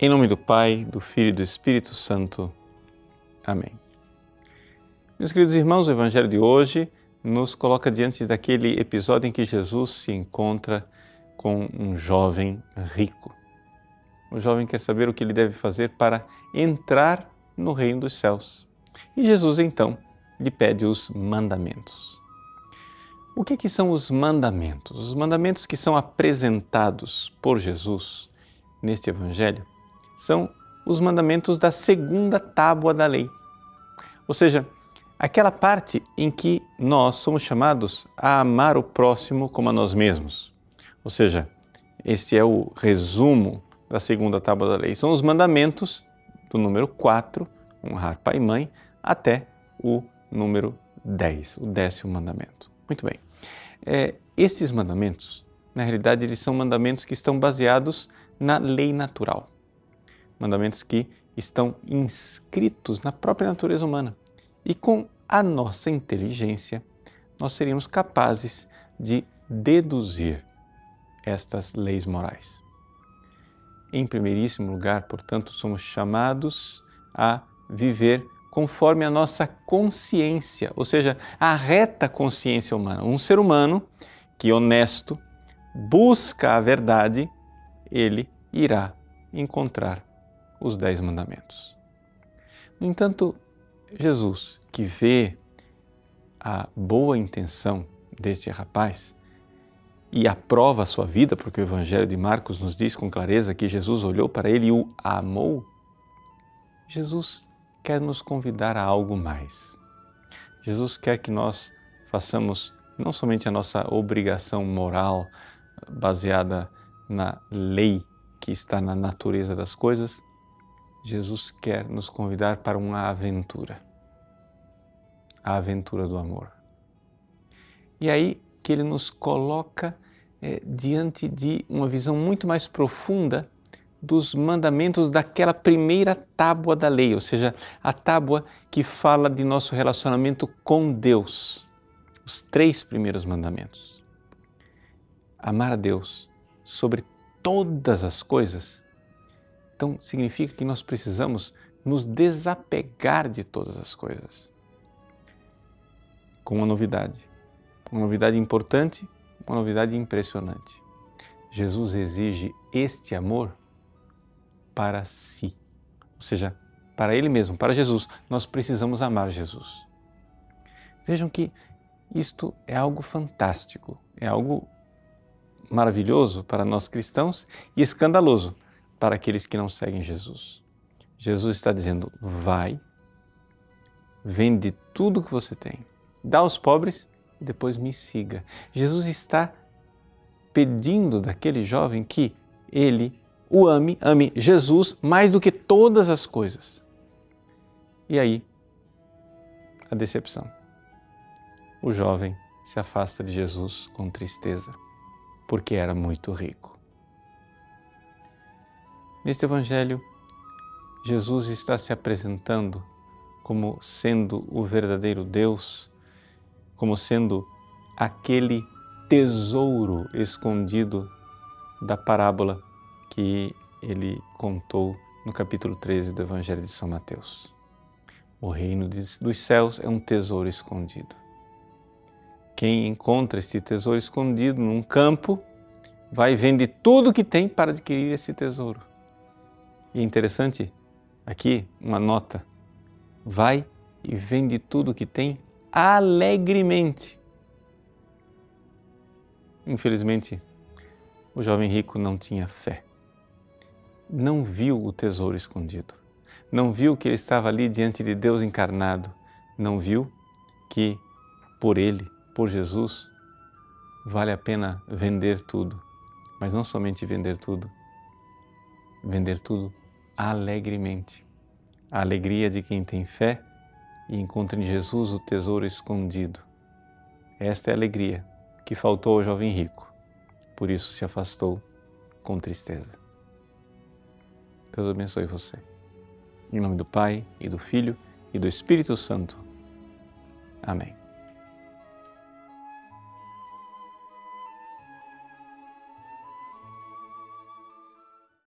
Em nome do Pai, do Filho e do Espírito Santo. Amém. Meus queridos irmãos, o Evangelho de hoje nos coloca diante daquele episódio em que Jesus se encontra com um jovem rico. O jovem quer saber o que ele deve fazer para entrar no reino dos céus. E Jesus então lhe pede os mandamentos. O que, que são os mandamentos? Os mandamentos que são apresentados por Jesus neste Evangelho são os mandamentos da segunda tábua da lei. Ou seja, aquela parte em que nós somos chamados a amar o próximo como a nós mesmos. Ou seja, este é o resumo da segunda tábua da lei. São os mandamentos do número 4, honrar pai e mãe, até o número 10, o décimo mandamento. Muito bem. É, esses mandamentos, na realidade, eles são mandamentos que estão baseados na lei natural. Mandamentos que estão inscritos na própria natureza humana. E com a nossa inteligência, nós seríamos capazes de deduzir estas leis morais. Em primeiríssimo lugar, portanto, somos chamados a viver conforme a nossa consciência, ou seja, a reta consciência humana. Um ser humano que honesto busca a verdade, ele irá encontrar os dez mandamentos. No entanto, Jesus, que vê a boa intenção desse rapaz e aprova a sua vida, porque o Evangelho de Marcos nos diz com clareza que Jesus olhou para ele e o amou, Jesus quer nos convidar a algo mais. Jesus quer que nós façamos não somente a nossa obrigação moral baseada na lei que está na natureza das coisas, Jesus quer nos convidar para uma aventura. A aventura do amor. E aí que ele nos coloca é, diante de uma visão muito mais profunda dos mandamentos daquela primeira tábua da lei, ou seja, a tábua que fala de nosso relacionamento com Deus. Os três primeiros mandamentos. Amar a Deus sobre todas as coisas. Então, significa que nós precisamos nos desapegar de todas as coisas. Com uma novidade. Uma novidade importante, uma novidade impressionante. Jesus exige este amor para si. Ou seja, para Ele mesmo, para Jesus. Nós precisamos amar Jesus. Vejam que isto é algo fantástico, é algo maravilhoso para nós cristãos e escandaloso para aqueles que não seguem Jesus. Jesus está dizendo: vai, vende tudo que você tem, dá aos pobres e depois me siga. Jesus está pedindo daquele jovem que ele o ame, ame Jesus mais do que todas as coisas. E aí, a decepção. O jovem se afasta de Jesus com tristeza, porque era muito rico. Neste Evangelho, Jesus está se apresentando como sendo o verdadeiro Deus, como sendo aquele tesouro escondido da parábola que ele contou no capítulo 13 do Evangelho de São Mateus. O reino dos céus é um tesouro escondido. Quem encontra este tesouro escondido num campo vai vender tudo que tem para adquirir esse tesouro. E é interessante aqui uma nota: vai e vende tudo que tem alegremente. Infelizmente, o jovem rico não tinha fé. Não viu o tesouro escondido, não viu que ele estava ali diante de Deus encarnado, não viu que por ele, por Jesus, vale a pena vender tudo, mas não somente vender tudo, vender tudo alegremente. A alegria de quem tem fé e encontra em Jesus o tesouro escondido. Esta é a alegria que faltou ao jovem rico, por isso se afastou com tristeza. Deus abençoe você. Em nome do Pai, e do Filho, e do Espírito Santo. Amém.